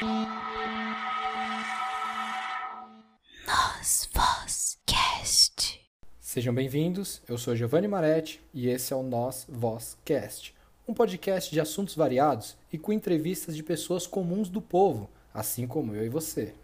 Nós Voz Cast. Sejam bem-vindos, eu sou Giovanni Maretti e esse é o Nós Voz Cast, um podcast de assuntos variados e com entrevistas de pessoas comuns do povo, assim como eu e você.